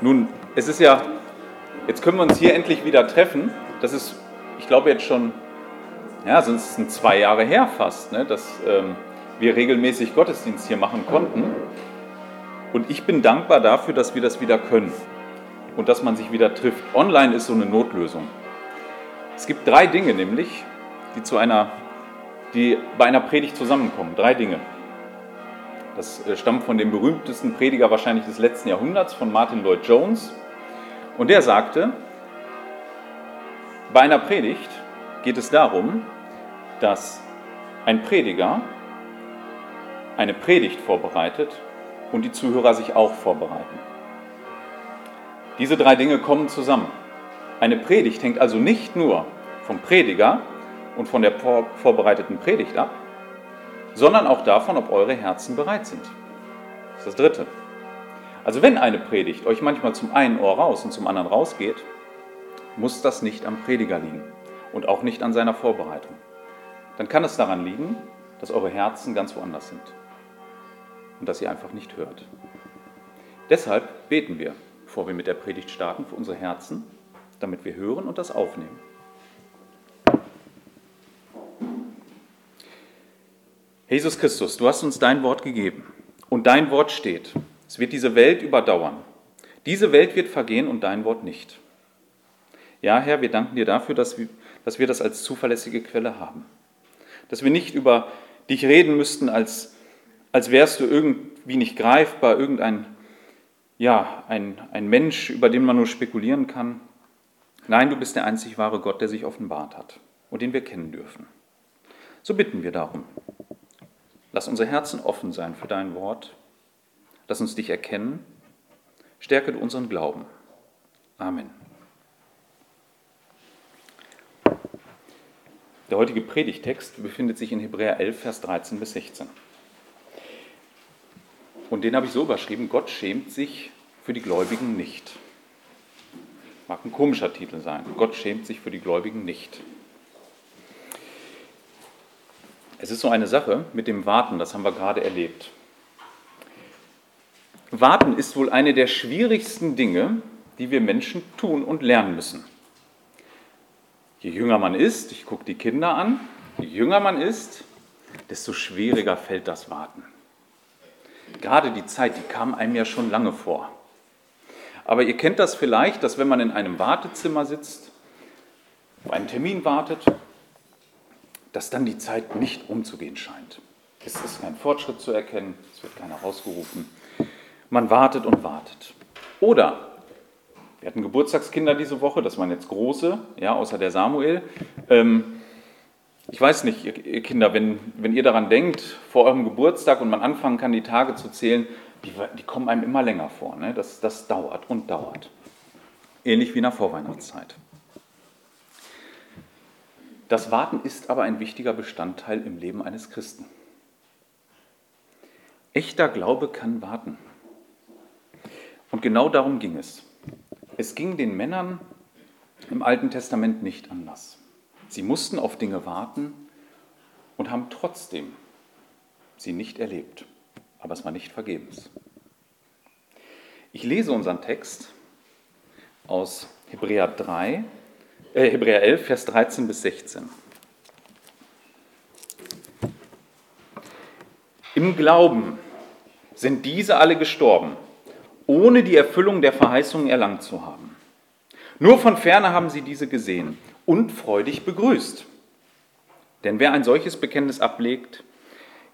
Nun, es ist ja, jetzt können wir uns hier endlich wieder treffen. Das ist, ich glaube, jetzt schon, ja, sonst sind zwei Jahre her fast, ne, dass ähm, wir regelmäßig Gottesdienst hier machen konnten. Und ich bin dankbar dafür, dass wir das wieder können und dass man sich wieder trifft. Online ist so eine Notlösung. Es gibt drei Dinge nämlich, die zu einer, die bei einer Predigt zusammenkommen. Drei Dinge. Das äh, stammt von dem berühmtesten Prediger wahrscheinlich des letzten Jahrhunderts, von Martin Lloyd Jones. Und der sagte, bei einer Predigt geht es darum, dass ein Prediger eine Predigt vorbereitet und die Zuhörer sich auch vorbereiten. Diese drei Dinge kommen zusammen. Eine Predigt hängt also nicht nur vom Prediger und von der vorbereiteten Predigt ab, sondern auch davon, ob eure Herzen bereit sind. Das ist das Dritte. Also wenn eine Predigt euch manchmal zum einen Ohr raus und zum anderen rausgeht, muss das nicht am Prediger liegen und auch nicht an seiner Vorbereitung. Dann kann es daran liegen, dass eure Herzen ganz woanders sind und dass ihr einfach nicht hört. Deshalb beten wir, bevor wir mit der Predigt starten, für unsere Herzen, damit wir hören und das aufnehmen. Jesus Christus, du hast uns dein Wort gegeben und dein Wort steht. Es wird diese Welt überdauern. Diese Welt wird vergehen und dein Wort nicht. Ja, Herr, wir danken dir dafür, dass wir, dass wir das als zuverlässige Quelle haben. Dass wir nicht über dich reden müssten, als als wärst du irgendwie nicht greifbar, irgendein ja, ein, ein Mensch, über den man nur spekulieren kann. Nein, du bist der einzig wahre Gott, der sich offenbart hat und den wir kennen dürfen. So bitten wir darum. Lass unsere Herzen offen sein für dein Wort. Lass uns dich erkennen. Stärke unseren Glauben. Amen. Der heutige Predigtext befindet sich in Hebräer 11, Vers 13 bis 16. Und den habe ich so überschrieben, Gott schämt sich für die Gläubigen nicht. Mag ein komischer Titel sein. Gott schämt sich für die Gläubigen nicht. Es ist so eine Sache mit dem Warten, das haben wir gerade erlebt. Warten ist wohl eine der schwierigsten Dinge, die wir Menschen tun und lernen müssen. Je jünger man ist, ich gucke die Kinder an, je jünger man ist, desto schwieriger fällt das Warten gerade die Zeit, die kam einem ja schon lange vor. Aber ihr kennt das vielleicht, dass wenn man in einem Wartezimmer sitzt, auf einen Termin wartet, dass dann die Zeit nicht umzugehen scheint. Es ist kein Fortschritt zu erkennen, es wird keiner rausgerufen. Man wartet und wartet. Oder wir hatten Geburtstagskinder diese Woche, das waren jetzt große, ja, außer der Samuel. Ähm, ich weiß nicht, ihr Kinder, wenn, wenn ihr daran denkt, vor eurem Geburtstag und man anfangen kann, die Tage zu zählen, die, die kommen einem immer länger vor. Ne? Das, das dauert und dauert. Ähnlich wie in der Vorweihnachtszeit. Das Warten ist aber ein wichtiger Bestandteil im Leben eines Christen. Echter Glaube kann warten. Und genau darum ging es. Es ging den Männern im Alten Testament nicht anders. Sie mussten auf Dinge warten und haben trotzdem sie nicht erlebt. Aber es war nicht vergebens. Ich lese unseren Text aus Hebräer 3, äh, Hebräer 11, Vers 13 bis 16. Im Glauben sind diese alle gestorben, ohne die Erfüllung der Verheißungen erlangt zu haben. Nur von ferne haben sie diese gesehen und freudig begrüßt. Denn wer ein solches Bekenntnis ablegt,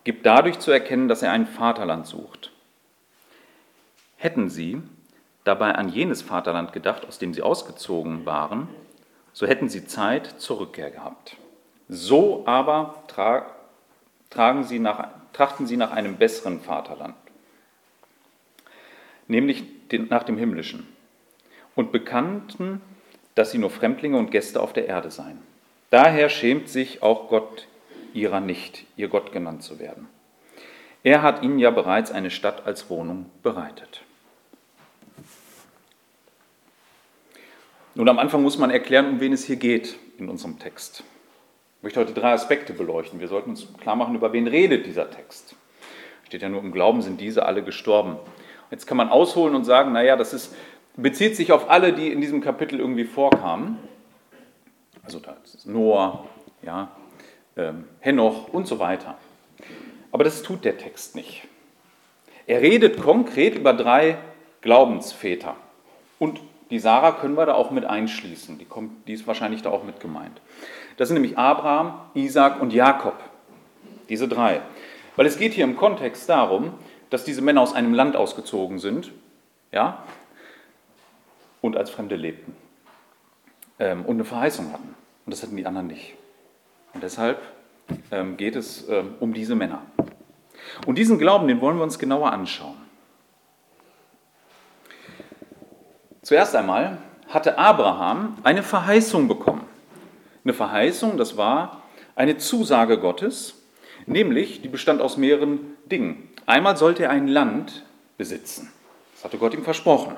gibt dadurch zu erkennen, dass er ein Vaterland sucht. Hätten sie dabei an jenes Vaterland gedacht, aus dem sie ausgezogen waren, so hätten sie Zeit zur Rückkehr gehabt. So aber tra tragen sie nach, trachten sie nach einem besseren Vaterland, nämlich den, nach dem himmlischen, und bekannten dass sie nur Fremdlinge und Gäste auf der Erde seien. Daher schämt sich auch Gott ihrer nicht, ihr Gott genannt zu werden. Er hat ihnen ja bereits eine Stadt als Wohnung bereitet. Nun, am Anfang muss man erklären, um wen es hier geht in unserem Text. Ich möchte heute drei Aspekte beleuchten. Wir sollten uns klar machen, über wen redet dieser Text. Steht ja nur im Glauben, sind diese alle gestorben. Jetzt kann man ausholen und sagen, naja, das ist bezieht sich auf alle, die in diesem Kapitel irgendwie vorkamen. Also da ist Noah, ja, ähm, Henoch und so weiter. Aber das tut der Text nicht. Er redet konkret über drei Glaubensväter. Und die Sarah können wir da auch mit einschließen. Die, kommt, die ist wahrscheinlich da auch mit gemeint. Das sind nämlich Abraham, Isaac und Jakob. Diese drei. Weil es geht hier im Kontext darum, dass diese Männer aus einem Land ausgezogen sind ja, und als Fremde lebten ähm, und eine Verheißung hatten. Und das hatten die anderen nicht. Und deshalb ähm, geht es ähm, um diese Männer. Und diesen Glauben, den wollen wir uns genauer anschauen. Zuerst einmal hatte Abraham eine Verheißung bekommen. Eine Verheißung, das war eine Zusage Gottes, nämlich die bestand aus mehreren Dingen. Einmal sollte er ein Land besitzen. Das hatte Gott ihm versprochen.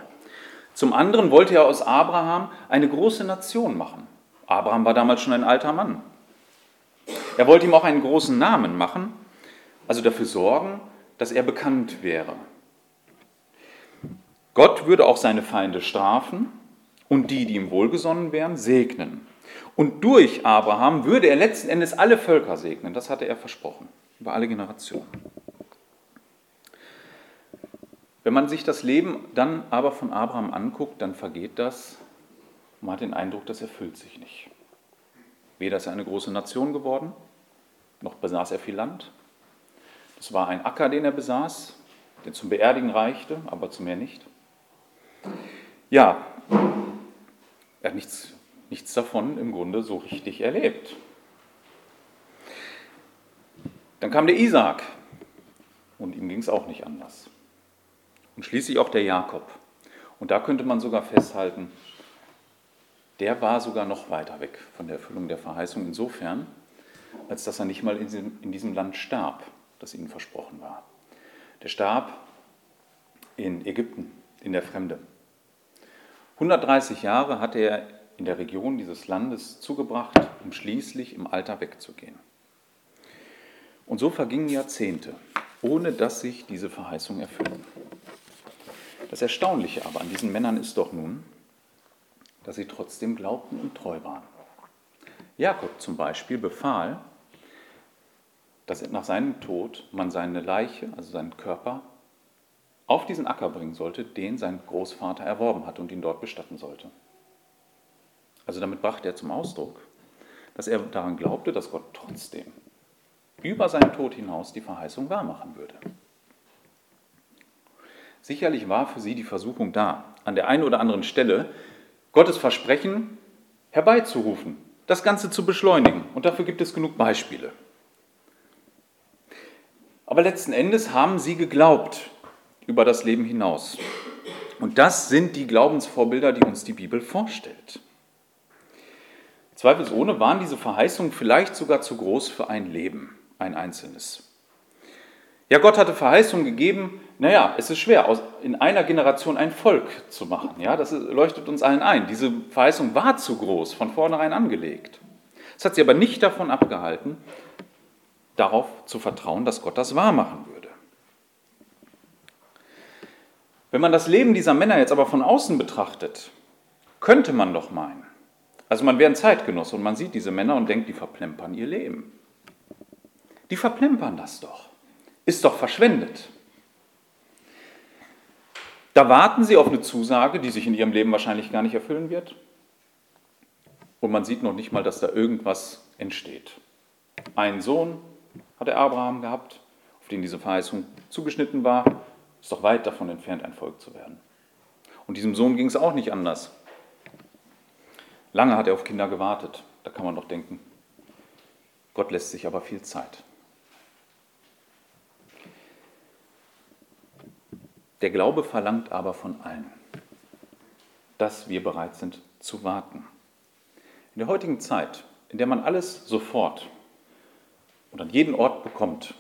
Zum anderen wollte er aus Abraham eine große Nation machen. Abraham war damals schon ein alter Mann. Er wollte ihm auch einen großen Namen machen, also dafür sorgen, dass er bekannt wäre. Gott würde auch seine Feinde strafen und die, die ihm wohlgesonnen wären, segnen. Und durch Abraham würde er letzten Endes alle Völker segnen. Das hatte er versprochen, über alle Generationen. Wenn man sich das Leben dann aber von Abraham anguckt, dann vergeht das. Man hat den Eindruck, das erfüllt sich nicht. Weder ist er eine große Nation geworden, noch besaß er viel Land. Das war ein Acker, den er besaß, der zum Beerdigen reichte, aber zu mehr nicht. Ja, er hat nichts, nichts davon im Grunde so richtig erlebt. Dann kam der Isaak und ihm ging es auch nicht anders. Und schließlich auch der Jakob. Und da könnte man sogar festhalten, der war sogar noch weiter weg von der Erfüllung der Verheißung insofern, als dass er nicht mal in diesem, in diesem Land starb, das ihnen versprochen war. Der starb in Ägypten, in der Fremde. 130 Jahre hatte er in der Region dieses Landes zugebracht, um schließlich im Alter wegzugehen. Und so vergingen Jahrzehnte, ohne dass sich diese Verheißung erfüllen. Das Erstaunliche aber an diesen Männern ist doch nun, dass sie trotzdem glaubten und treu waren. Jakob zum Beispiel befahl, dass nach seinem Tod man seine Leiche, also seinen Körper, auf diesen Acker bringen sollte, den sein Großvater erworben hatte und ihn dort bestatten sollte. Also damit brachte er zum Ausdruck, dass er daran glaubte, dass Gott trotzdem über seinen Tod hinaus die Verheißung wahrmachen würde. Sicherlich war für sie die Versuchung da, an der einen oder anderen Stelle Gottes Versprechen herbeizurufen, das Ganze zu beschleunigen. Und dafür gibt es genug Beispiele. Aber letzten Endes haben sie geglaubt über das Leben hinaus. Und das sind die Glaubensvorbilder, die uns die Bibel vorstellt. Zweifelsohne waren diese Verheißungen vielleicht sogar zu groß für ein Leben, ein einzelnes. Ja, Gott hatte Verheißungen gegeben. Naja, es ist schwer, in einer Generation ein Volk zu machen. Ja, das leuchtet uns allen ein. Diese Verheißung war zu groß, von vornherein angelegt. Es hat sie aber nicht davon abgehalten, darauf zu vertrauen, dass Gott das wahr machen würde. Wenn man das Leben dieser Männer jetzt aber von außen betrachtet, könnte man doch meinen, also man wäre ein Zeitgenosse und man sieht diese Männer und denkt, die verplempern ihr Leben. Die verplempern das doch ist doch verschwendet. Da warten sie auf eine Zusage, die sich in ihrem Leben wahrscheinlich gar nicht erfüllen wird. Und man sieht noch nicht mal, dass da irgendwas entsteht. Einen Sohn hat der Abraham gehabt, auf den diese Verheißung zugeschnitten war, ist doch weit davon entfernt, ein Volk zu werden. Und diesem Sohn ging es auch nicht anders. Lange hat er auf Kinder gewartet. Da kann man doch denken, Gott lässt sich aber viel Zeit. Der Glaube verlangt aber von allen, dass wir bereit sind zu warten. In der heutigen Zeit, in der man alles sofort und an jeden Ort bekommt,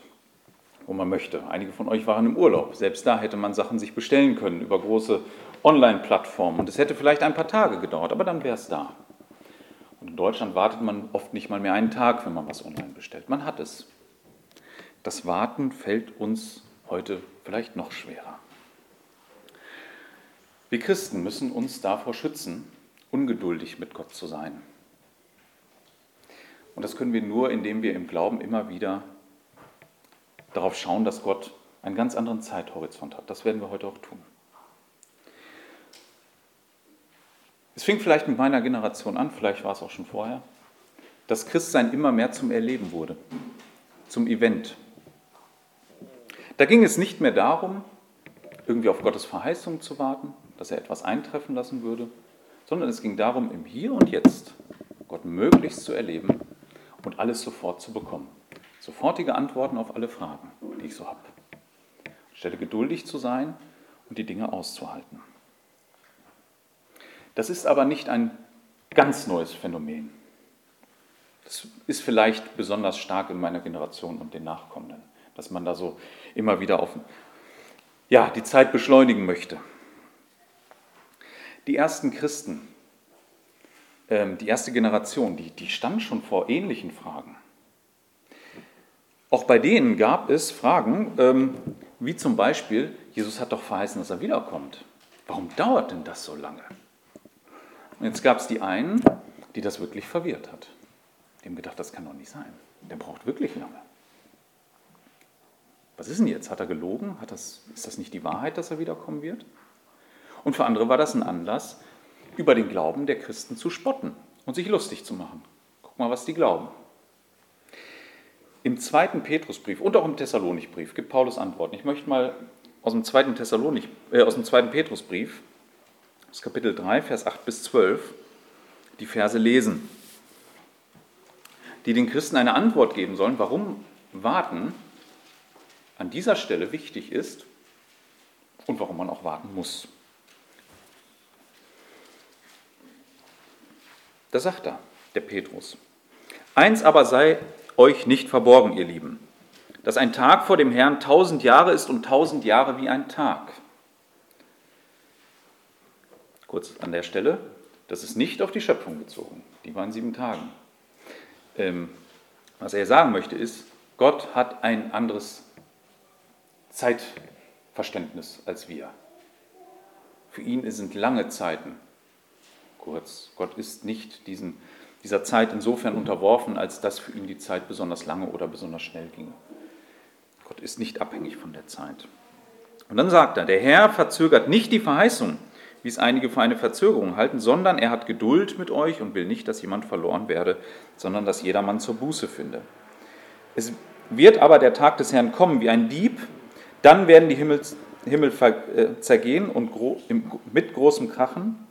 wo man möchte. Einige von euch waren im Urlaub. Selbst da hätte man Sachen sich bestellen können über große Online-Plattformen. Und es hätte vielleicht ein paar Tage gedauert, aber dann wäre es da. Und in Deutschland wartet man oft nicht mal mehr einen Tag, wenn man was online bestellt. Man hat es. Das Warten fällt uns heute vielleicht noch schwerer. Wir Christen müssen uns davor schützen, ungeduldig mit Gott zu sein. Und das können wir nur, indem wir im Glauben immer wieder darauf schauen, dass Gott einen ganz anderen Zeithorizont hat. Das werden wir heute auch tun. Es fing vielleicht mit meiner Generation an, vielleicht war es auch schon vorher, dass Christsein immer mehr zum Erleben wurde, zum Event. Da ging es nicht mehr darum, irgendwie auf Gottes Verheißung zu warten, dass er etwas eintreffen lassen würde, sondern es ging darum, im Hier und Jetzt Gott möglichst zu erleben und alles sofort zu bekommen. Sofortige Antworten auf alle Fragen, die ich so habe. Stelle geduldig zu sein und die Dinge auszuhalten. Das ist aber nicht ein ganz neues Phänomen. Das ist vielleicht besonders stark in meiner Generation und den Nachkommenden, dass man da so immer wieder auf ja, die Zeit beschleunigen möchte. Die ersten Christen, ähm, die erste Generation, die, die stand schon vor ähnlichen Fragen. Auch bei denen gab es Fragen, ähm, wie zum Beispiel, Jesus hat doch verheißen, dass er wiederkommt. Warum dauert denn das so lange? Und jetzt gab es die einen, die das wirklich verwirrt hat. Die haben gedacht, das kann doch nicht sein. Der braucht wirklich lange. Was ist denn jetzt? Hat er gelogen? Hat das, ist das nicht die Wahrheit, dass er wiederkommen wird? Und für andere war das ein Anlass, über den Glauben der Christen zu spotten und sich lustig zu machen. Guck mal, was die glauben. Im zweiten Petrusbrief und auch im Thessalonikbrief gibt Paulus Antworten. Ich möchte mal aus dem zweiten, Thessalonik, äh, aus dem zweiten Petrusbrief aus Kapitel 3, Vers 8 bis 12, die Verse lesen, die den Christen eine Antwort geben sollen, warum Warten an dieser Stelle wichtig ist und warum man auch warten muss. Da sagt er, der Petrus, eins aber sei euch nicht verborgen, ihr Lieben, dass ein Tag vor dem Herrn tausend Jahre ist und tausend Jahre wie ein Tag. Kurz an der Stelle, das ist nicht auf die Schöpfung bezogen. Die waren sieben Tagen. Ähm, was er sagen möchte ist, Gott hat ein anderes Zeitverständnis als wir. Für ihn sind lange Zeiten kurz. Gott ist nicht diesen, dieser Zeit insofern unterworfen, als dass für ihn die Zeit besonders lange oder besonders schnell ging. Gott ist nicht abhängig von der Zeit. Und dann sagt er, der Herr verzögert nicht die Verheißung, wie es einige für eine Verzögerung halten, sondern er hat Geduld mit euch und will nicht, dass jemand verloren werde, sondern dass jedermann zur Buße finde. Es wird aber der Tag des Herrn kommen wie ein Dieb, dann werden die Himmel, Himmel äh, zergehen und mit großem Krachen.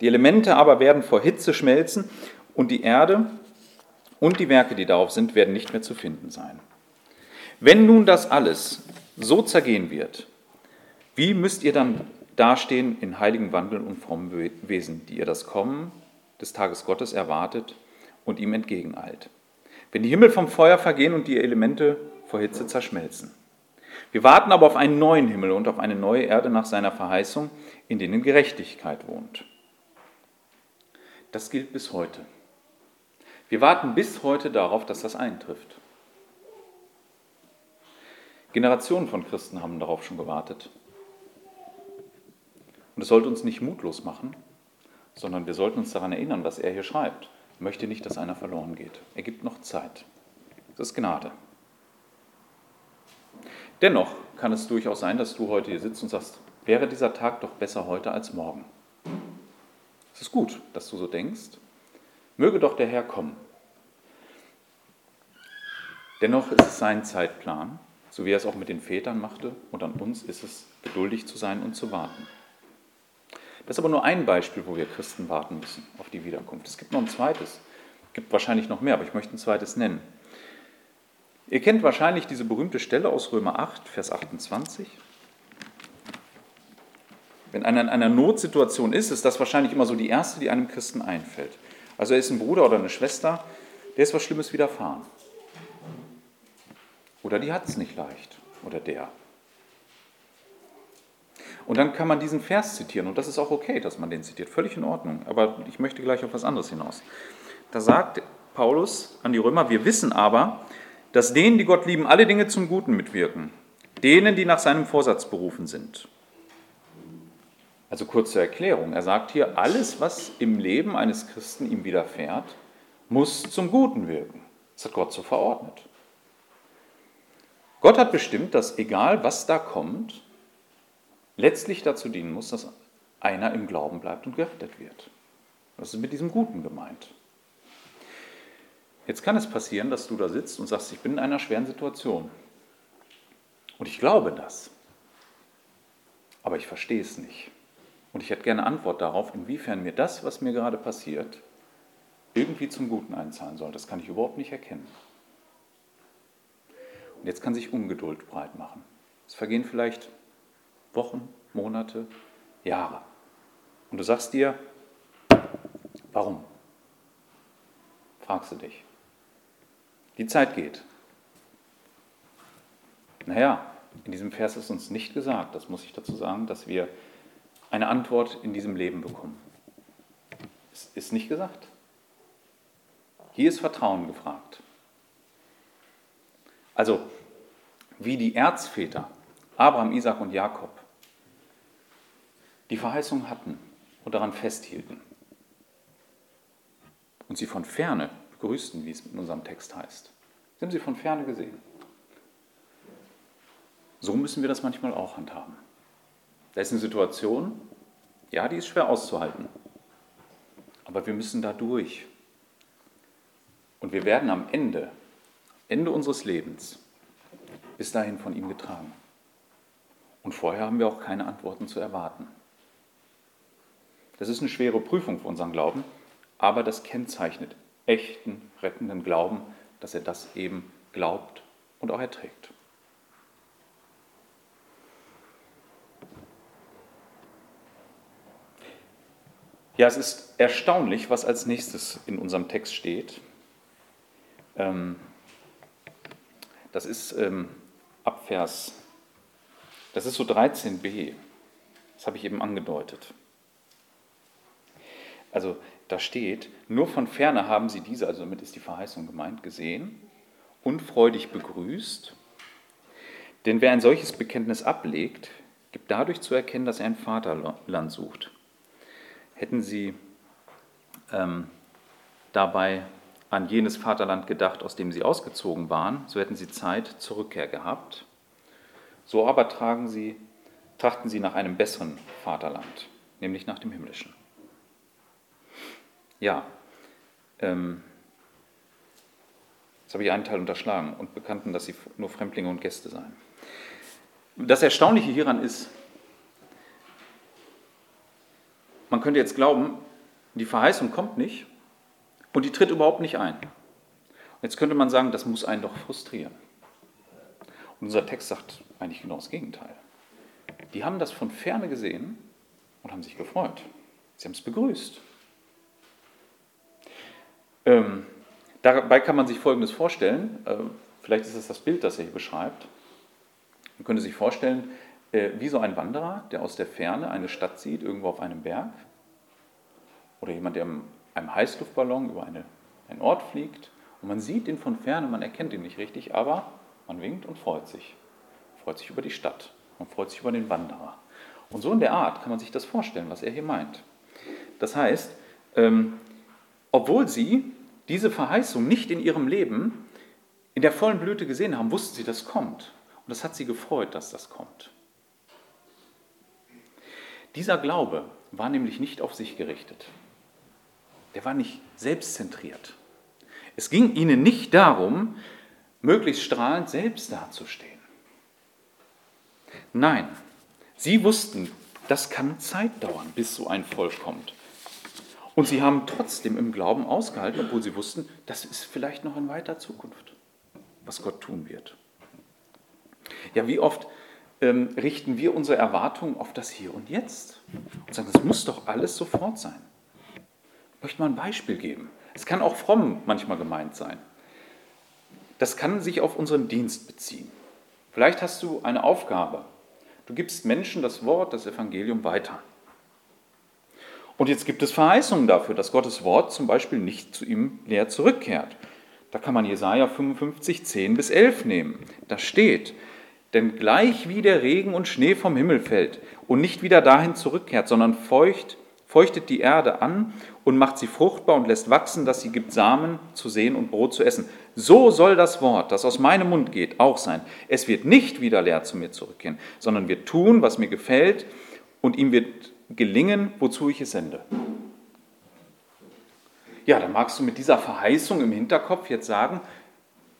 Die Elemente aber werden vor Hitze schmelzen und die Erde und die Werke, die darauf sind, werden nicht mehr zu finden sein. Wenn nun das alles so zergehen wird, wie müsst ihr dann dastehen in heiligen Wandeln und frommen Wesen, die ihr das Kommen des Tages Gottes erwartet und ihm entgegeneilt. Wenn die Himmel vom Feuer vergehen und die Elemente vor Hitze zerschmelzen. Wir warten aber auf einen neuen Himmel und auf eine neue Erde nach seiner Verheißung, in denen Gerechtigkeit wohnt. Das gilt bis heute. Wir warten bis heute darauf, dass das eintrifft. Generationen von Christen haben darauf schon gewartet. Und es sollte uns nicht mutlos machen, sondern wir sollten uns daran erinnern, was er hier schreibt. Er möchte nicht, dass einer verloren geht. Er gibt noch Zeit. Das ist Gnade. Dennoch kann es durchaus sein, dass du heute hier sitzt und sagst, wäre dieser Tag doch besser heute als morgen. Es ist gut, dass du so denkst. Möge doch der Herr kommen. Dennoch ist es sein Zeitplan, so wie er es auch mit den Vätern machte, und an uns ist es, geduldig zu sein und zu warten. Das ist aber nur ein Beispiel, wo wir Christen warten müssen auf die Wiederkunft. Es gibt noch ein zweites. Es gibt wahrscheinlich noch mehr, aber ich möchte ein zweites nennen. Ihr kennt wahrscheinlich diese berühmte Stelle aus Römer 8, Vers 28. Wenn einer in einer Notsituation ist, ist das wahrscheinlich immer so die erste, die einem Christen einfällt. Also er ist ein Bruder oder eine Schwester, der ist was Schlimmes widerfahren. Oder die hat es nicht leicht. Oder der. Und dann kann man diesen Vers zitieren und das ist auch okay, dass man den zitiert, völlig in Ordnung. Aber ich möchte gleich auf was anderes hinaus. Da sagt Paulus an die Römer, wir wissen aber, dass denen, die Gott lieben, alle Dinge zum Guten mitwirken, denen, die nach seinem Vorsatz berufen sind. Also kurze Erklärung. Er sagt hier, alles, was im Leben eines Christen ihm widerfährt, muss zum Guten wirken. Das hat Gott so verordnet. Gott hat bestimmt, dass egal was da kommt, letztlich dazu dienen muss, dass einer im Glauben bleibt und gerettet wird. Das ist mit diesem Guten gemeint. Jetzt kann es passieren, dass du da sitzt und sagst, ich bin in einer schweren Situation. Und ich glaube das. Aber ich verstehe es nicht. Und ich hätte gerne Antwort darauf, inwiefern mir das, was mir gerade passiert, irgendwie zum Guten einzahlen soll. Das kann ich überhaupt nicht erkennen. Und jetzt kann sich Ungeduld breit machen. Es vergehen vielleicht Wochen, Monate, Jahre. Und du sagst dir, warum? Fragst du dich. Die Zeit geht. Naja, in diesem Vers ist uns nicht gesagt, das muss ich dazu sagen, dass wir eine Antwort in diesem Leben bekommen. Es ist nicht gesagt. Hier ist Vertrauen gefragt. Also, wie die Erzväter, Abraham, Isaac und Jakob, die Verheißung hatten und daran festhielten und sie von ferne begrüßten, wie es in unserem Text heißt. Sie haben sie von ferne gesehen. So müssen wir das manchmal auch handhaben. Da ist eine Situation, ja, die ist schwer auszuhalten, aber wir müssen da durch. Und wir werden am Ende, Ende unseres Lebens, bis dahin von ihm getragen. Und vorher haben wir auch keine Antworten zu erwarten. Das ist eine schwere Prüfung für unseren Glauben, aber das kennzeichnet echten, rettenden Glauben, dass er das eben glaubt und auch erträgt. Ja, es ist erstaunlich, was als nächstes in unserem Text steht. Ähm, das ist ähm, ab Vers, das ist so 13b. Das habe ich eben angedeutet. Also da steht, nur von ferne haben sie diese, also damit ist die Verheißung gemeint, gesehen und freudig begrüßt. Denn wer ein solches Bekenntnis ablegt, gibt dadurch zu erkennen, dass er ein Vaterland sucht. Hätten sie ähm, dabei an jenes Vaterland gedacht, aus dem sie ausgezogen waren, so hätten sie Zeit zur Rückkehr gehabt. So aber tragen sie, trachten sie nach einem besseren Vaterland, nämlich nach dem himmlischen. Ja, ähm, jetzt habe ich einen Teil unterschlagen und bekannten, dass sie nur Fremdlinge und Gäste seien. Das Erstaunliche hieran ist, man könnte jetzt glauben, die Verheißung kommt nicht und die tritt überhaupt nicht ein. Jetzt könnte man sagen, das muss einen doch frustrieren. Und unser Text sagt eigentlich genau das Gegenteil. Die haben das von ferne gesehen und haben sich gefreut. Sie haben es begrüßt. Ähm, dabei kann man sich Folgendes vorstellen. Äh, vielleicht ist es das Bild, das er hier beschreibt. Man könnte sich vorstellen, äh, wie so ein Wanderer, der aus der Ferne eine Stadt sieht, irgendwo auf einem Berg. Oder jemand, der im einem Heißluftballon über eine, einen Ort fliegt und man sieht ihn von ferne, man erkennt ihn nicht richtig, aber man winkt und freut sich. Freut sich über die Stadt, man freut sich über den Wanderer. Und so in der Art kann man sich das vorstellen, was er hier meint. Das heißt, ähm, obwohl sie diese Verheißung nicht in ihrem Leben in der vollen Blüte gesehen haben, wussten sie, das kommt. Und das hat sie gefreut, dass das kommt. Dieser Glaube war nämlich nicht auf sich gerichtet der war nicht selbstzentriert. Es ging ihnen nicht darum, möglichst strahlend selbst dazustehen. Nein, sie wussten, das kann Zeit dauern, bis so ein Volk kommt. Und sie haben trotzdem im Glauben ausgehalten, obwohl sie wussten, das ist vielleicht noch in weiter Zukunft, was Gott tun wird. Ja, wie oft ähm, richten wir unsere Erwartungen auf das Hier und Jetzt und sagen, das muss doch alles sofort sein. Ich möchte mal ein Beispiel geben. Es kann auch fromm manchmal gemeint sein. Das kann sich auf unseren Dienst beziehen. Vielleicht hast du eine Aufgabe. Du gibst Menschen das Wort, das Evangelium weiter. Und jetzt gibt es Verheißungen dafür, dass Gottes Wort zum Beispiel nicht zu ihm leer zurückkehrt. Da kann man Jesaja 55, 10 bis 11 nehmen. Da steht: Denn gleich wie der Regen und Schnee vom Himmel fällt und nicht wieder dahin zurückkehrt, sondern feucht, feuchtet die Erde an und macht sie fruchtbar und lässt wachsen, dass sie gibt Samen zu sehen und Brot zu essen. So soll das Wort, das aus meinem Mund geht, auch sein. Es wird nicht wieder leer zu mir zurückkehren, sondern wird tun, was mir gefällt, und ihm wird gelingen, wozu ich es sende. Ja, dann magst du mit dieser Verheißung im Hinterkopf jetzt sagen,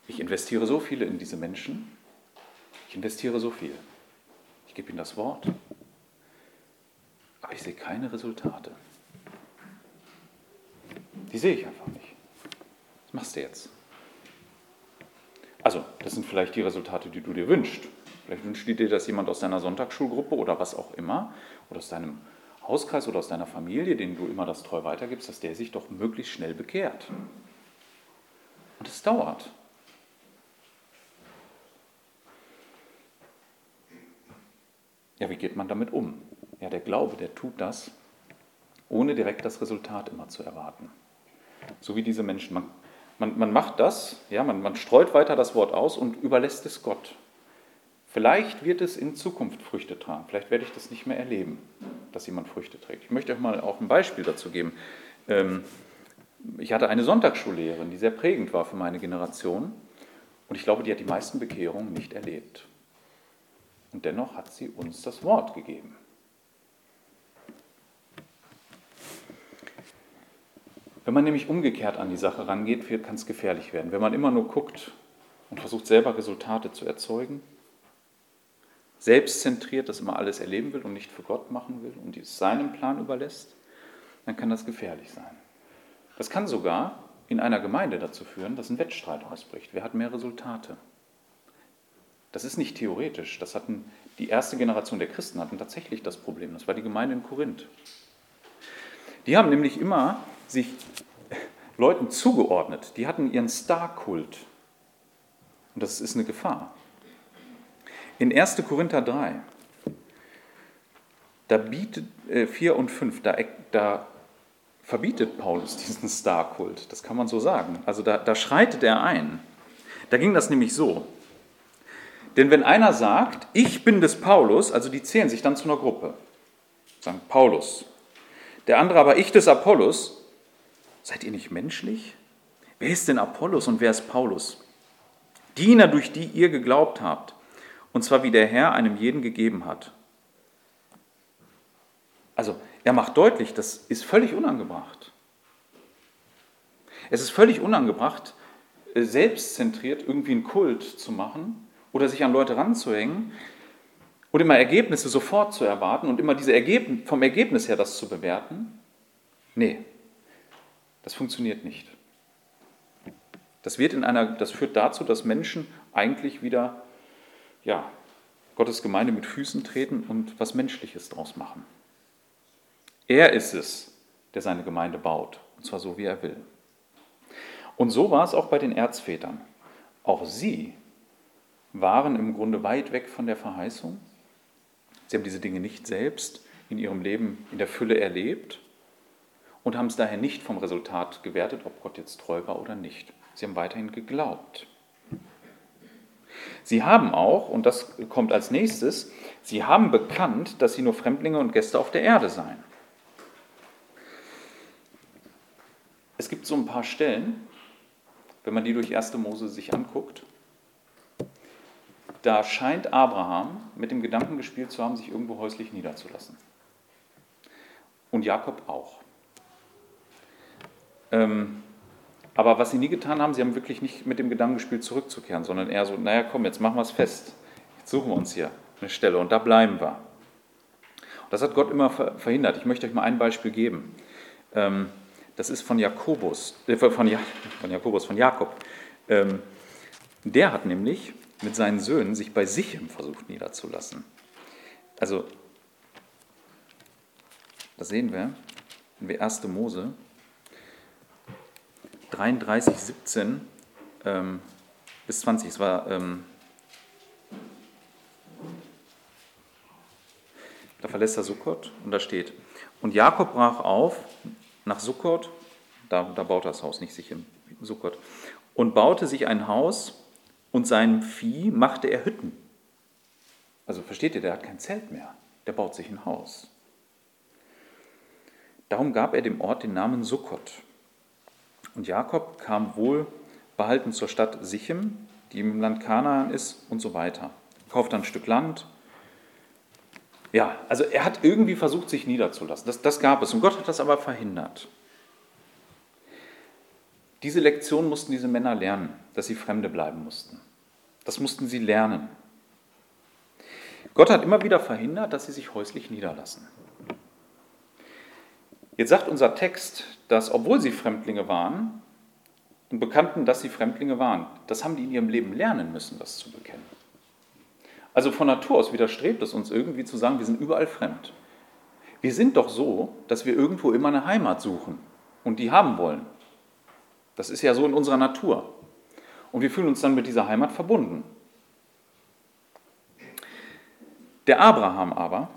ich investiere so viel in diese Menschen, ich investiere so viel, ich gebe ihnen das Wort, aber ich sehe keine Resultate. Die sehe ich einfach nicht. Was machst du jetzt? Also, das sind vielleicht die Resultate, die du dir wünschst. Vielleicht wünscht dir das jemand aus deiner Sonntagsschulgruppe oder was auch immer, oder aus deinem Hauskreis oder aus deiner Familie, den du immer das treu weitergibst, dass der sich doch möglichst schnell bekehrt. Und es dauert. Ja, wie geht man damit um? Ja, der Glaube, der tut das, ohne direkt das Resultat immer zu erwarten. So wie diese Menschen. Man, man, man macht das, ja, man, man streut weiter das Wort aus und überlässt es Gott. Vielleicht wird es in Zukunft Früchte tragen. Vielleicht werde ich das nicht mehr erleben, dass jemand Früchte trägt. Ich möchte euch mal auch ein Beispiel dazu geben. Ähm, ich hatte eine Sonntagsschullehrerin, die sehr prägend war für meine Generation. Und ich glaube, die hat die meisten Bekehrungen nicht erlebt. Und dennoch hat sie uns das Wort gegeben. Wenn man nämlich umgekehrt an die Sache rangeht, kann es gefährlich werden. Wenn man immer nur guckt und versucht selber Resultate zu erzeugen, selbstzentriert das immer alles erleben will und nicht für Gott machen will und es seinem Plan überlässt, dann kann das gefährlich sein. Das kann sogar in einer Gemeinde dazu führen, dass ein Wettstreit ausbricht. Wer hat mehr Resultate? Das ist nicht theoretisch. Das hatten die erste Generation der Christen hatten tatsächlich das Problem. Das war die Gemeinde in Korinth. Die haben nämlich immer sich Leuten zugeordnet. Die hatten ihren Starkult. Und das ist eine Gefahr. In 1. Korinther 3, da bietet äh, 4 und 5, da, da verbietet Paulus diesen Starkult. Das kann man so sagen. Also da, da schreitet er ein. Da ging das nämlich so. Denn wenn einer sagt, ich bin des Paulus, also die zählen sich dann zu einer Gruppe, sagen Paulus. Der andere aber, ich des Apollos, seid ihr nicht menschlich? Wer ist denn Apollos und wer ist Paulus? Diener, durch die ihr geglaubt habt, und zwar wie der Herr einem jeden gegeben hat. Also er macht deutlich, das ist völlig unangebracht. Es ist völlig unangebracht, selbstzentriert irgendwie einen Kult zu machen oder sich an Leute ranzuhängen und immer Ergebnisse sofort zu erwarten und immer diese Ergebnis, vom Ergebnis her das zu bewerten. Nee, das funktioniert nicht. Das, wird in einer, das führt dazu, dass Menschen eigentlich wieder ja, Gottes Gemeinde mit Füßen treten und was Menschliches draus machen. Er ist es, der seine Gemeinde baut, und zwar so, wie er will. Und so war es auch bei den Erzvätern. Auch sie waren im Grunde weit weg von der Verheißung. Sie haben diese Dinge nicht selbst in ihrem Leben in der Fülle erlebt und haben es daher nicht vom Resultat gewertet, ob Gott jetzt treu war oder nicht. Sie haben weiterhin geglaubt. Sie haben auch, und das kommt als nächstes, sie haben bekannt, dass sie nur Fremdlinge und Gäste auf der Erde seien. Es gibt so ein paar Stellen, wenn man die durch 1. Mose sich anguckt, da scheint Abraham mit dem Gedanken gespielt zu haben, sich irgendwo häuslich niederzulassen. Und Jakob auch. Ähm, aber was sie nie getan haben, sie haben wirklich nicht mit dem Gedanken gespielt, zurückzukehren, sondern eher so, naja, komm, jetzt machen wir es fest. Jetzt suchen wir uns hier eine Stelle und da bleiben wir. Das hat Gott immer verhindert. Ich möchte euch mal ein Beispiel geben. Ähm, das ist von Jakobus, äh, von, ja, von Jakobus, von Jakob. Ähm, der hat nämlich mit seinen Söhnen sich bei Sichem versucht niederzulassen. Also, das sehen wir, in wir 1. Mose 33, 17 ähm, bis 20. Es war ähm, da verlässt er Sukkot und da steht, und Jakob brach auf nach Sukkot, da, da baut er das Haus, nicht sich im Sukkot, und baute sich ein Haus und seinem Vieh machte er Hütten. Also versteht ihr, der hat kein Zelt mehr, der baut sich ein Haus. Darum gab er dem Ort den Namen Sukkot. Und Jakob kam wohl behalten zur Stadt Sichem, die im Land Kanaan ist und so weiter. Kauft ein Stück Land. Ja, also er hat irgendwie versucht, sich niederzulassen. Das, das gab es. Und Gott hat das aber verhindert. Diese Lektion mussten diese Männer lernen, dass sie Fremde bleiben mussten. Das mussten sie lernen. Gott hat immer wieder verhindert, dass sie sich häuslich niederlassen. Jetzt sagt unser Text, dass obwohl sie Fremdlinge waren und bekannten, dass sie Fremdlinge waren, das haben die in ihrem Leben lernen müssen, das zu bekennen. Also von Natur aus widerstrebt es uns irgendwie zu sagen, wir sind überall fremd. Wir sind doch so, dass wir irgendwo immer eine Heimat suchen und die haben wollen. Das ist ja so in unserer Natur. Und wir fühlen uns dann mit dieser Heimat verbunden. Der Abraham aber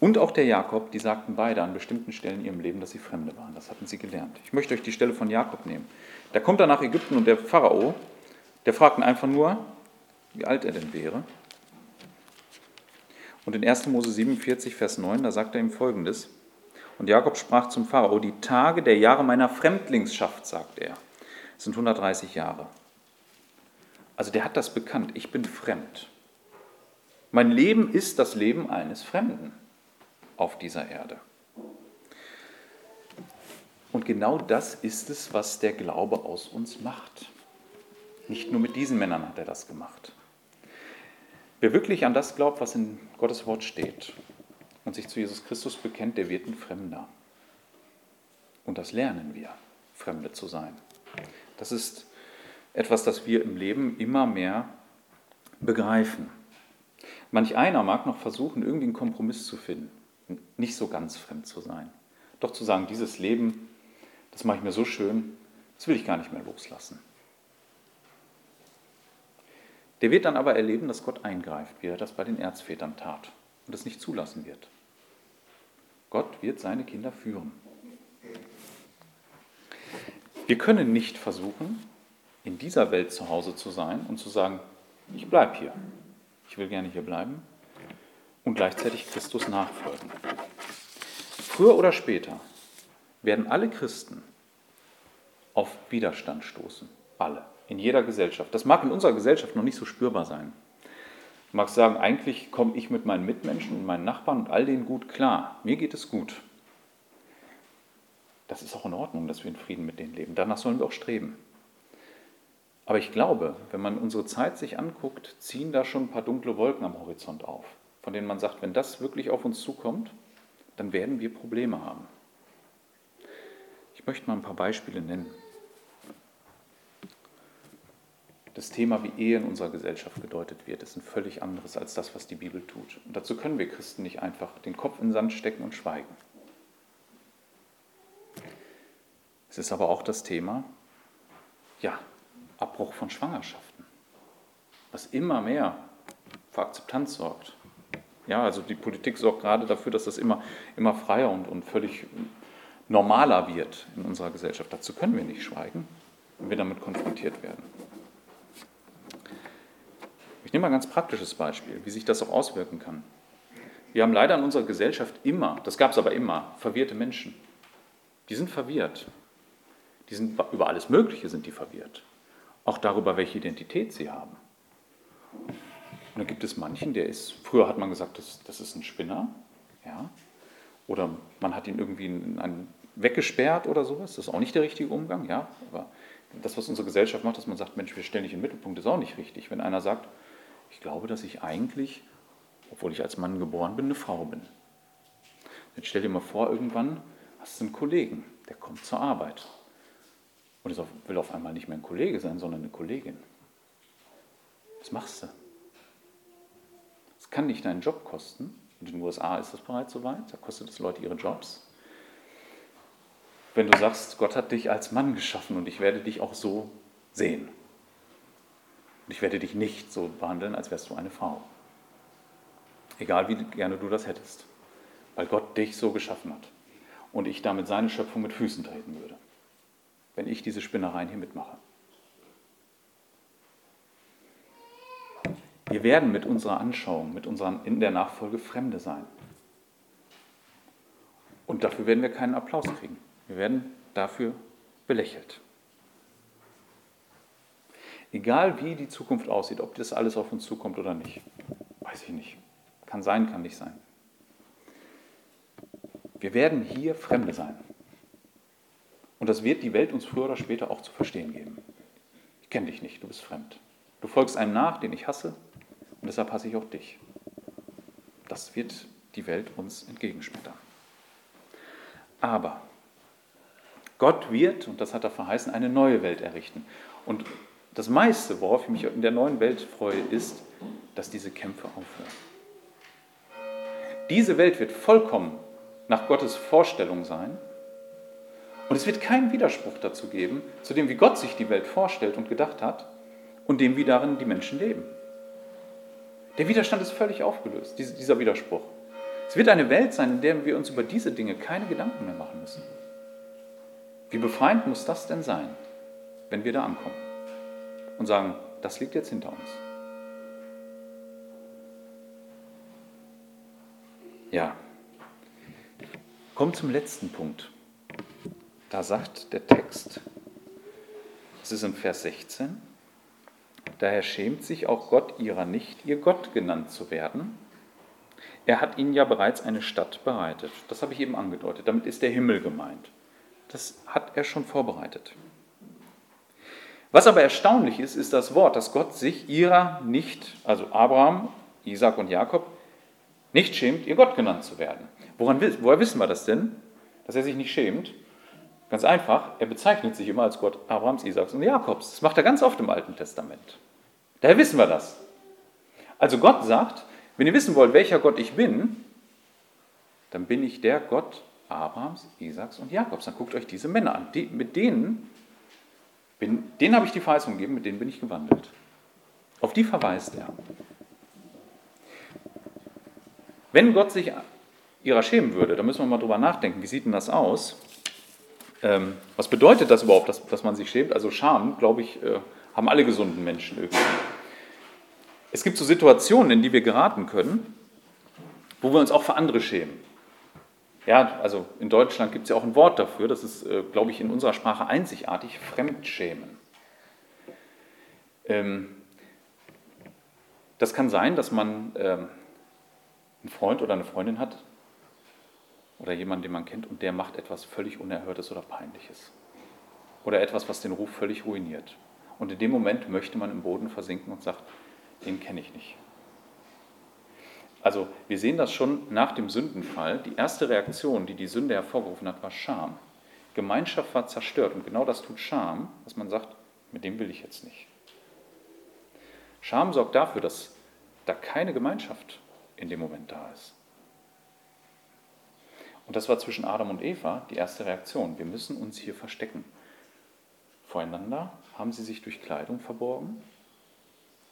und auch der Jakob, die sagten beide an bestimmten Stellen in ihrem Leben, dass sie Fremde waren. Das hatten sie gelernt. Ich möchte euch die Stelle von Jakob nehmen. Da kommt er nach Ägypten und der Pharao, der fragt ihn einfach nur, wie alt er denn wäre. Und in 1. Mose 47, Vers 9, da sagt er ihm folgendes. Und Jakob sprach zum Pharao, die Tage der Jahre meiner Fremdlingsschaft, sagt er, sind 130 Jahre. Also der hat das bekannt, ich bin fremd. Mein Leben ist das Leben eines Fremden auf dieser Erde. Und genau das ist es, was der Glaube aus uns macht. Nicht nur mit diesen Männern hat er das gemacht. Wer wirklich an das glaubt, was in Gottes Wort steht und sich zu Jesus Christus bekennt, der wird ein Fremder. Und das lernen wir, Fremde zu sein. Das ist etwas, das wir im Leben immer mehr begreifen. Manch einer mag noch versuchen, irgendwie einen Kompromiss zu finden nicht so ganz fremd zu sein. Doch zu sagen, dieses Leben, das mache ich mir so schön, das will ich gar nicht mehr loslassen. Der wird dann aber erleben, dass Gott eingreift, wie er das bei den Erzvätern tat und es nicht zulassen wird. Gott wird seine Kinder führen. Wir können nicht versuchen, in dieser Welt zu Hause zu sein und zu sagen, ich bleibe hier. Ich will gerne hier bleiben und gleichzeitig Christus nachfolgen. Früher oder später werden alle Christen auf Widerstand stoßen. Alle. In jeder Gesellschaft. Das mag in unserer Gesellschaft noch nicht so spürbar sein. Du magst sagen, eigentlich komme ich mit meinen Mitmenschen und meinen Nachbarn und all denen gut klar. Mir geht es gut. Das ist auch in Ordnung, dass wir in Frieden mit denen leben. Danach sollen wir auch streben. Aber ich glaube, wenn man unsere Zeit sich anguckt, ziehen da schon ein paar dunkle Wolken am Horizont auf von denen man sagt, wenn das wirklich auf uns zukommt, dann werden wir Probleme haben. Ich möchte mal ein paar Beispiele nennen. Das Thema, wie Ehe in unserer Gesellschaft gedeutet wird, ist ein völlig anderes als das, was die Bibel tut. Und dazu können wir Christen nicht einfach den Kopf in den Sand stecken und schweigen. Es ist aber auch das Thema, ja, Abbruch von Schwangerschaften, was immer mehr für Akzeptanz sorgt. Ja, also die Politik sorgt gerade dafür, dass das immer, immer freier und, und völlig normaler wird in unserer Gesellschaft. Dazu können wir nicht schweigen, wenn wir damit konfrontiert werden. Nehme mal ein ganz praktisches Beispiel, wie sich das auch auswirken kann. Wir haben leider in unserer Gesellschaft immer, das gab es aber immer, verwirrte Menschen. Die sind verwirrt. Die sind über alles Mögliche sind die verwirrt. Auch darüber, welche Identität sie haben. Und dann gibt es manchen, der ist, früher hat man gesagt, das, das ist ein Spinner, ja, oder man hat ihn irgendwie in einen, weggesperrt oder sowas, das ist auch nicht der richtige Umgang, ja, aber das, was unsere Gesellschaft macht, dass man sagt, Mensch, wir stellen dich den Mittelpunkt, ist auch nicht richtig. Wenn einer sagt, ich glaube, dass ich eigentlich, obwohl ich als Mann geboren bin, eine Frau bin. Jetzt stell dir mal vor, irgendwann hast du einen Kollegen, der kommt zur Arbeit. Und es will auf einmal nicht mehr ein Kollege sein, sondern eine Kollegin. Was machst du? kann nicht deinen Job kosten. In den USA ist das bereits so weit, da kostet es Leute ihre Jobs. Wenn du sagst, Gott hat dich als Mann geschaffen und ich werde dich auch so sehen. Und ich werde dich nicht so behandeln, als wärst du eine Frau. Egal wie gerne du das hättest. Weil Gott dich so geschaffen hat. Und ich damit seine Schöpfung mit Füßen treten würde. Wenn ich diese Spinnereien hier mitmache. Wir werden mit unserer Anschauung, mit unseren in der Nachfolge Fremde sein. Und dafür werden wir keinen Applaus kriegen. Wir werden dafür belächelt. Egal wie die Zukunft aussieht, ob das alles auf uns zukommt oder nicht, weiß ich nicht. Kann sein, kann nicht sein. Wir werden hier Fremde sein. Und das wird die Welt uns früher oder später auch zu verstehen geben. Ich kenne dich nicht, du bist fremd. Du folgst einem nach, den ich hasse, und deshalb hasse ich auch dich. Das wird die Welt uns entgegenschmettern. Aber Gott wird, und das hat er verheißen, eine neue Welt errichten. Und das meiste, worauf ich mich in der neuen Welt freue, ist, dass diese Kämpfe aufhören. Diese Welt wird vollkommen nach Gottes Vorstellung sein. Und es wird keinen Widerspruch dazu geben, zu dem, wie Gott sich die Welt vorstellt und gedacht hat und dem, wie darin die Menschen leben. Der Widerstand ist völlig aufgelöst, dieser Widerspruch. Es wird eine Welt sein, in der wir uns über diese Dinge keine Gedanken mehr machen müssen. Wie befreiend muss das denn sein, wenn wir da ankommen und sagen, das liegt jetzt hinter uns. Ja, kommt zum letzten Punkt. Da sagt der Text, es ist im Vers 16, daher schämt sich auch Gott ihrer nicht, ihr Gott genannt zu werden. Er hat ihnen ja bereits eine Stadt bereitet. Das habe ich eben angedeutet. Damit ist der Himmel gemeint. Das hat er schon vorbereitet. Was aber erstaunlich ist, ist das Wort, dass Gott sich ihrer nicht, also Abraham, Isaac und Jakob, nicht schämt, ihr Gott genannt zu werden. Woran, woher wissen wir das denn, dass er sich nicht schämt? Ganz einfach, er bezeichnet sich immer als Gott Abrahams, Isaaks und Jakobs. Das macht er ganz oft im Alten Testament. Daher wissen wir das. Also Gott sagt, wenn ihr wissen wollt, welcher Gott ich bin, dann bin ich der Gott Abrahams, Isaaks und Jakobs. Dann guckt euch diese Männer an. Die, mit denen bin, denen habe ich die Verheißung gegeben, mit denen bin ich gewandelt. Auf die verweist er. Wenn Gott sich ihrer schämen würde, dann müssen wir mal drüber nachdenken, wie sieht denn das aus? Ähm, was bedeutet das überhaupt, dass, dass man sich schämt? Also Scham, glaube ich, äh, haben alle gesunden Menschen irgendwie. Es gibt so Situationen, in die wir geraten können, wo wir uns auch für andere schämen. Ja, also in Deutschland gibt es ja auch ein Wort dafür, das ist, äh, glaube ich, in unserer Sprache einzigartig, Fremdschämen. Ähm, das kann sein, dass man ähm, einen Freund oder eine Freundin hat oder jemanden, den man kennt, und der macht etwas völlig Unerhörtes oder Peinliches. Oder etwas, was den Ruf völlig ruiniert. Und in dem Moment möchte man im Boden versinken und sagt, den kenne ich nicht. Also wir sehen das schon nach dem Sündenfall. Die erste Reaktion, die die Sünde hervorgerufen hat, war Scham. Gemeinschaft war zerstört und genau das tut Scham, dass man sagt, mit dem will ich jetzt nicht. Scham sorgt dafür, dass da keine Gemeinschaft in dem Moment da ist. Und das war zwischen Adam und Eva die erste Reaktion. Wir müssen uns hier verstecken. Voreinander haben sie sich durch Kleidung verborgen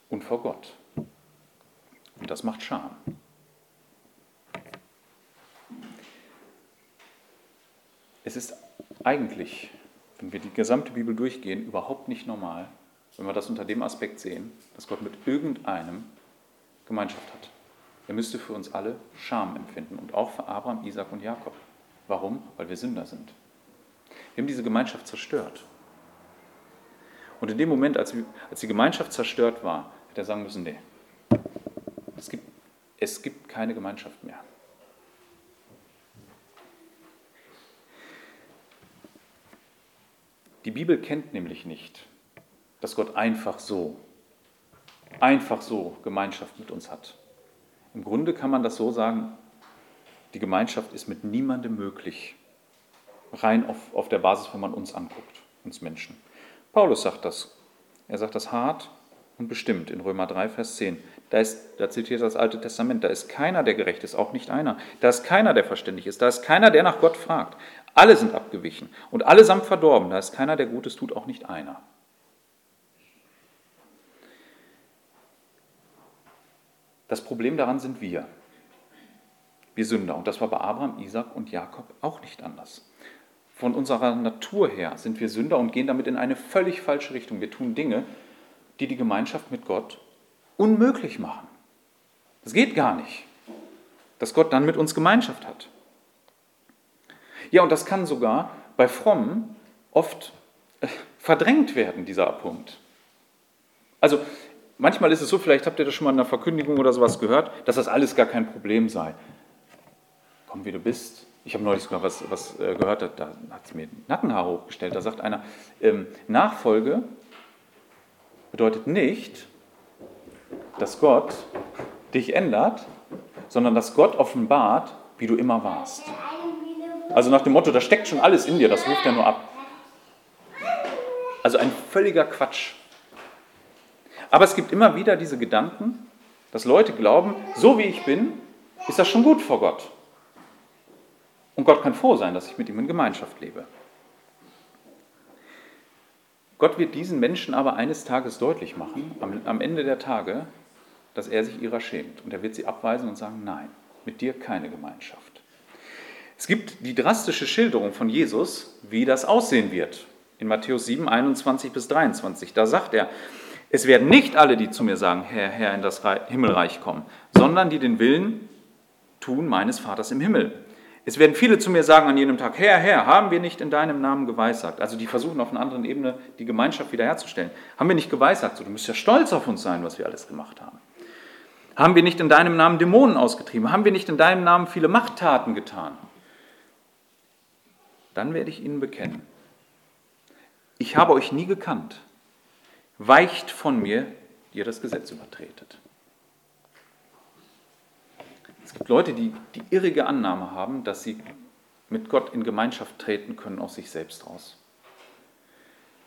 und vor Gott. Und das macht Scham. Es ist eigentlich, wenn wir die gesamte Bibel durchgehen, überhaupt nicht normal, wenn wir das unter dem Aspekt sehen, dass Gott mit irgendeinem Gemeinschaft hat. Er müsste für uns alle Scham empfinden und auch für Abraham, Isaac und Jakob. Warum? Weil wir Sünder sind. Wir haben diese Gemeinschaft zerstört. Und in dem Moment, als, die Gemeinschaft zerstört war, hätte er sagen müssen, nee, es gibt, es gibt keine Gemeinschaft mehr. Die Bibel kennt nämlich nicht, dass Gott einfach so, einfach so Gemeinschaft mit uns hat. Im Grunde kann man das so sagen, die Gemeinschaft ist mit niemandem möglich, rein auf, auf der Basis, wenn man uns anguckt, uns Menschen. Paulus sagt das. Er sagt das hart und bestimmt in Römer 3, Vers 10. Da, ist, da zitiert das Alte Testament, da ist keiner, der gerecht ist, auch nicht einer. Da ist keiner, der verständig ist, da ist keiner, der nach Gott fragt. Alle sind abgewichen und allesamt verdorben. Da ist keiner, der Gutes tut, auch nicht einer. Das Problem daran sind wir. Wir Sünder. Und das war bei Abraham, Isaac und Jakob auch nicht anders. Von unserer Natur her sind wir Sünder und gehen damit in eine völlig falsche Richtung. Wir tun Dinge, die die Gemeinschaft mit Gott unmöglich machen. Das geht gar nicht, dass Gott dann mit uns Gemeinschaft hat. Ja, und das kann sogar bei Frommen oft äh, verdrängt werden, dieser Punkt. Also manchmal ist es so, vielleicht habt ihr das schon mal in einer Verkündigung oder sowas gehört, dass das alles gar kein Problem sei. Komm, wie du bist. Ich habe neulich sogar was, was äh, gehört, da hat es mir Nackenhaare hochgestellt. Da sagt einer, ähm, Nachfolge bedeutet nicht, dass Gott dich ändert, sondern dass Gott offenbart, wie du immer warst. Also nach dem Motto, da steckt schon alles in dir, das ruft er nur ab. Also ein völliger Quatsch. Aber es gibt immer wieder diese Gedanken, dass Leute glauben, so wie ich bin, ist das schon gut vor Gott. Und Gott kann froh sein, dass ich mit ihm in Gemeinschaft lebe. Gott wird diesen Menschen aber eines Tages deutlich machen, am, am Ende der Tage, dass er sich ihrer schämt. Und er wird sie abweisen und sagen, nein, mit dir keine Gemeinschaft. Es gibt die drastische Schilderung von Jesus, wie das aussehen wird. In Matthäus 7, 21 bis 23. Da sagt er, es werden nicht alle, die zu mir sagen, Herr, Herr, in das Himmelreich kommen, sondern die den Willen tun meines Vaters im Himmel. Es werden viele zu mir sagen an jenem Tag, Herr, Herr, haben wir nicht in deinem Namen geweissagt? Also die versuchen auf einer anderen Ebene die Gemeinschaft wiederherzustellen. Haben wir nicht geweissagt? So, du musst ja stolz auf uns sein, was wir alles gemacht haben. Haben wir nicht in deinem Namen Dämonen ausgetrieben? Haben wir nicht in deinem Namen viele Machttaten getan? Dann werde ich ihnen bekennen. Ich habe euch nie gekannt. Weicht von mir, ihr das Gesetz übertretet. Es gibt Leute, die die irrige Annahme haben, dass sie mit Gott in Gemeinschaft treten können aus sich selbst raus.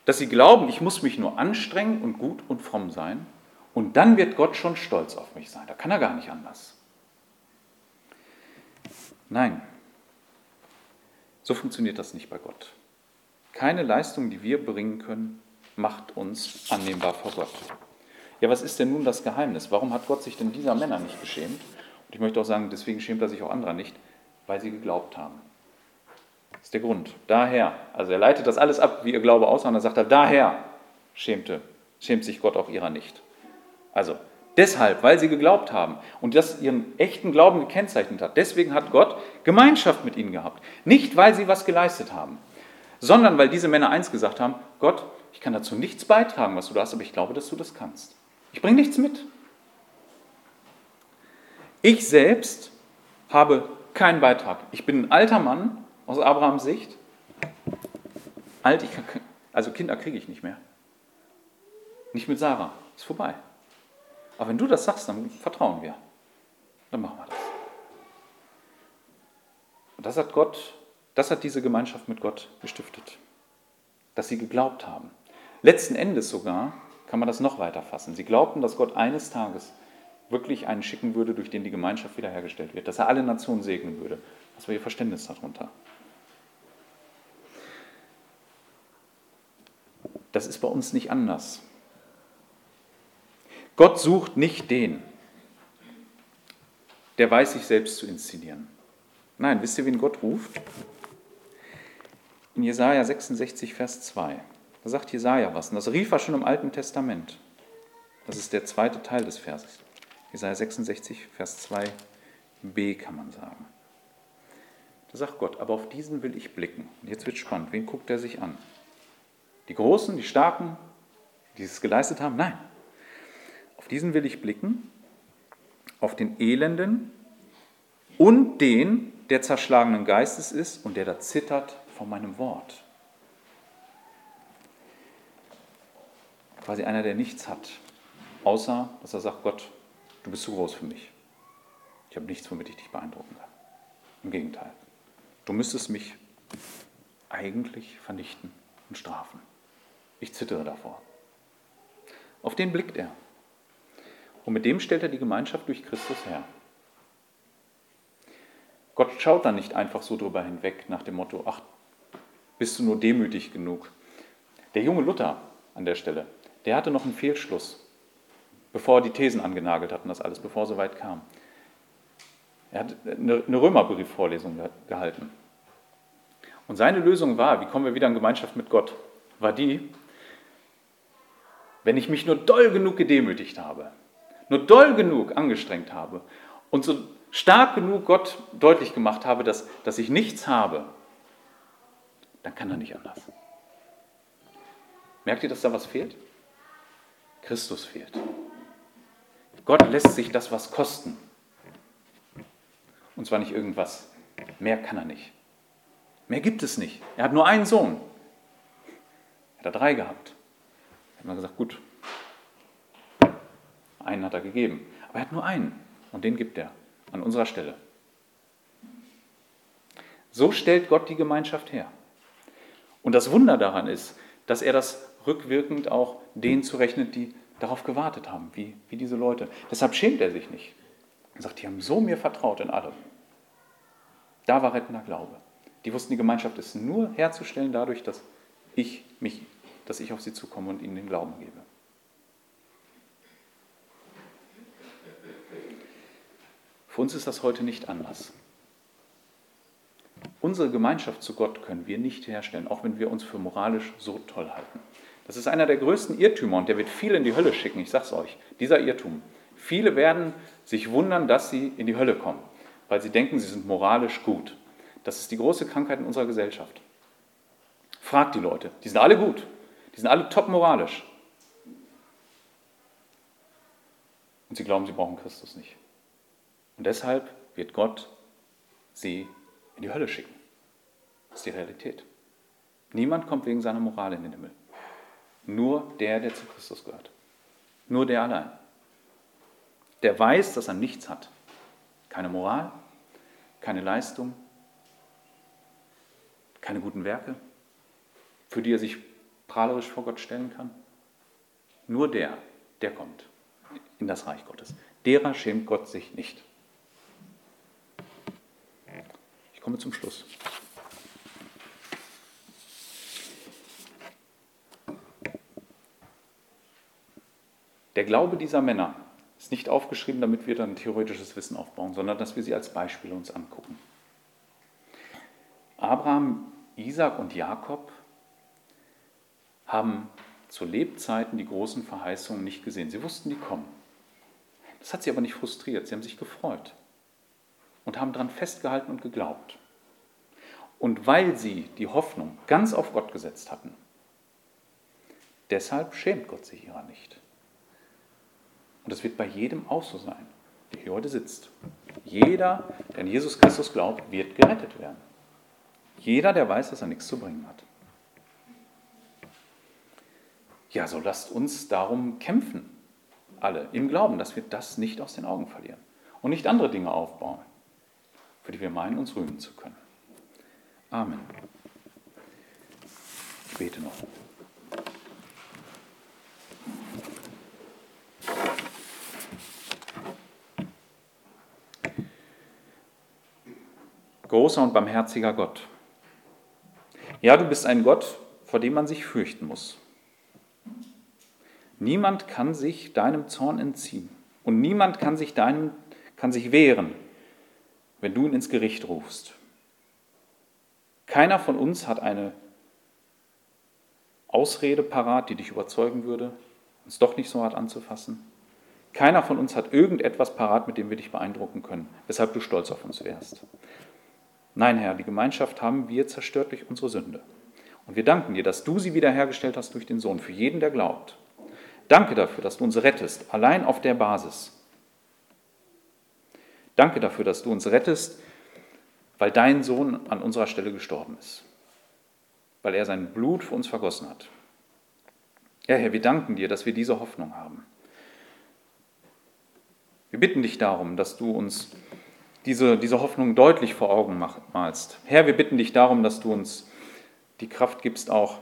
Dass sie glauben, ich muss mich nur anstrengen und gut und fromm sein und dann wird Gott schon stolz auf mich sein. Da kann er gar nicht anders. Nein, so funktioniert das nicht bei Gott. Keine Leistung, die wir bringen können, macht uns annehmbar vor Gott. Ja, was ist denn nun das Geheimnis? Warum hat Gott sich denn dieser Männer nicht geschämt? Und ich möchte auch sagen, deswegen schämt er sich auch anderer nicht, weil sie geglaubt haben. Das ist der Grund. Daher, also er leitet das alles ab, wie ihr Glaube aussah, und dann sagt er, daher schämte, schämt sich Gott auch ihrer nicht. Also deshalb, weil sie geglaubt haben und das ihren echten Glauben gekennzeichnet hat. Deswegen hat Gott Gemeinschaft mit ihnen gehabt. Nicht, weil sie was geleistet haben, sondern weil diese Männer eins gesagt haben, Gott, ich kann dazu nichts beitragen, was du da hast, aber ich glaube, dass du das kannst. Ich bringe nichts mit. Ich selbst habe keinen Beitrag. Ich bin ein alter Mann aus Abrahams Sicht. Alt, ich kann, also Kinder kriege ich nicht mehr. Nicht mit Sarah. Ist vorbei. Aber wenn du das sagst, dann vertrauen wir. Dann machen wir das. Und das hat Gott, das hat diese Gemeinschaft mit Gott gestiftet. Dass sie geglaubt haben. Letzten Endes sogar kann man das noch weiter fassen. Sie glaubten, dass Gott eines Tages wirklich einen schicken würde, durch den die Gemeinschaft wiederhergestellt wird, dass er alle Nationen segnen würde. Was war ihr Verständnis darunter? Das ist bei uns nicht anders. Gott sucht nicht den, der weiß, sich selbst zu inszenieren. Nein, wisst ihr, wen Gott ruft? In Jesaja 66, Vers 2. Da sagt Jesaja was, und das rief er schon im Alten Testament. Das ist der zweite Teil des Verses. Jesaja 66, Vers 2b kann man sagen. Da sagt Gott, aber auf diesen will ich blicken. Und jetzt wird spannend. Wen guckt er sich an? Die Großen, die Starken, die es geleistet haben? Nein. Auf diesen will ich blicken, auf den Elenden und den, der zerschlagenen Geistes ist und der da zittert vor meinem Wort. Quasi einer, der nichts hat, außer dass er sagt, Gott, Du bist zu groß für mich. Ich habe nichts, womit ich dich beeindrucken kann. Im Gegenteil. Du müsstest mich eigentlich vernichten und strafen. Ich zittere davor. Auf den blickt er. Und mit dem stellt er die Gemeinschaft durch Christus her. Gott schaut dann nicht einfach so drüber hinweg nach dem Motto, ach, bist du nur demütig genug. Der junge Luther an der Stelle, der hatte noch einen Fehlschluss bevor die Thesen angenagelt hat und das alles, bevor er so weit kam. Er hat eine, Römerbriefvorlesung gehalten. Und seine Lösung war, wie kommen wir wieder in Gemeinschaft mit Gott, war die, wenn ich mich nur doll genug gedemütigt habe, nur doll genug angestrengt habe und so stark genug Gott deutlich gemacht habe, dass, dass ich nichts habe, dann kann er nicht anders. Merkt ihr, dass da was fehlt? Christus fehlt. Gott lässt sich das was kosten. Und zwar nicht irgendwas. Mehr kann er nicht. Mehr gibt es nicht. Er hat nur einen Sohn. Er hat drei gehabt. Er hat mal gesagt, gut, einen hat er gegeben. Aber er hat nur einen. Und den gibt er an unserer Stelle. So stellt Gott die Gemeinschaft her. Und das Wunder daran ist, dass er das rückwirkend auch denen zurechnet, die darauf gewartet haben, wie, wie diese Leute. Deshalb schämt er sich nicht. Er sagt, die haben so mir vertraut in allem. Da war rettender Glaube. Die wussten, die Gemeinschaft ist nur herzustellen dadurch, dass ich mich, dass ich auf sie zukomme und ihnen den Glauben gebe. Für uns ist das heute nicht anders. Unsere Gemeinschaft zu Gott können wir nicht herstellen, auch wenn wir uns für moralisch so toll halten. Das ist einer der größten Irrtümer und der wird viele in die Hölle schicken, ich sage es euch, dieser Irrtum. Viele werden sich wundern, dass sie in die Hölle kommen, weil sie denken, sie sind moralisch gut. Das ist die große Krankheit in unserer Gesellschaft. Fragt die Leute, die sind alle gut, die sind alle top moralisch. Und sie glauben, sie brauchen Christus nicht. Und deshalb wird Gott sie in die Hölle schicken. Das ist die Realität. Niemand kommt wegen seiner Moral in den Himmel. Nur der, der zu Christus gehört. Nur der allein. Der weiß, dass er nichts hat. Keine Moral, keine Leistung, keine guten Werke, für die er sich prahlerisch vor Gott stellen kann. Nur der, der kommt in das Reich Gottes. Derer schämt Gott sich nicht. Ich komme zum Schluss. Der Glaube dieser Männer ist nicht aufgeschrieben, damit wir dann theoretisches Wissen aufbauen, sondern dass wir sie als Beispiele uns angucken. Abraham, Isaac und Jakob haben zu Lebzeiten die großen Verheißungen nicht gesehen. Sie wussten, die kommen. Das hat sie aber nicht frustriert. Sie haben sich gefreut und haben daran festgehalten und geglaubt. Und weil sie die Hoffnung ganz auf Gott gesetzt hatten, deshalb schämt Gott sich ihrer nicht. Und das wird bei jedem auch so sein, der hier heute sitzt. Jeder, der an Jesus Christus glaubt, wird gerettet werden. Jeder, der weiß, dass er nichts zu bringen hat. Ja, so lasst uns darum kämpfen, alle, im Glauben, dass wir das nicht aus den Augen verlieren und nicht andere Dinge aufbauen, für die wir meinen, uns rühmen zu können. Amen. Ich bete noch. Großer und barmherziger Gott. Ja, du bist ein Gott, vor dem man sich fürchten muss. Niemand kann sich deinem Zorn entziehen und niemand kann sich, deinem, kann sich wehren, wenn du ihn ins Gericht rufst. Keiner von uns hat eine Ausrede parat, die dich überzeugen würde, uns doch nicht so hart anzufassen. Keiner von uns hat irgendetwas parat, mit dem wir dich beeindrucken können, weshalb du stolz auf uns wärst. Nein, Herr, die Gemeinschaft haben wir zerstört durch unsere Sünde. Und wir danken dir, dass du sie wiederhergestellt hast durch den Sohn, für jeden, der glaubt. Danke dafür, dass du uns rettest, allein auf der Basis. Danke dafür, dass du uns rettest, weil dein Sohn an unserer Stelle gestorben ist, weil er sein Blut für uns vergossen hat. Ja, Herr, wir danken dir, dass wir diese Hoffnung haben. Wir bitten dich darum, dass du uns diese, diese Hoffnung deutlich vor Augen malst. Herr, wir bitten dich darum, dass du uns die Kraft gibst, auch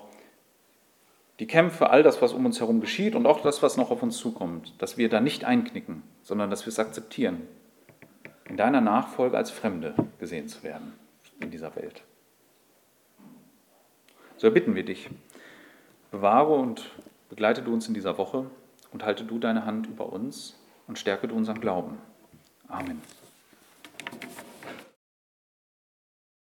die Kämpfe, all das, was um uns herum geschieht und auch das, was noch auf uns zukommt, dass wir da nicht einknicken, sondern dass wir es akzeptieren, in deiner Nachfolge als Fremde gesehen zu werden in dieser Welt. So erbitten wir dich, bewahre und begleite du uns in dieser Woche und halte du deine Hand über uns und stärke du unseren Glauben. Amen.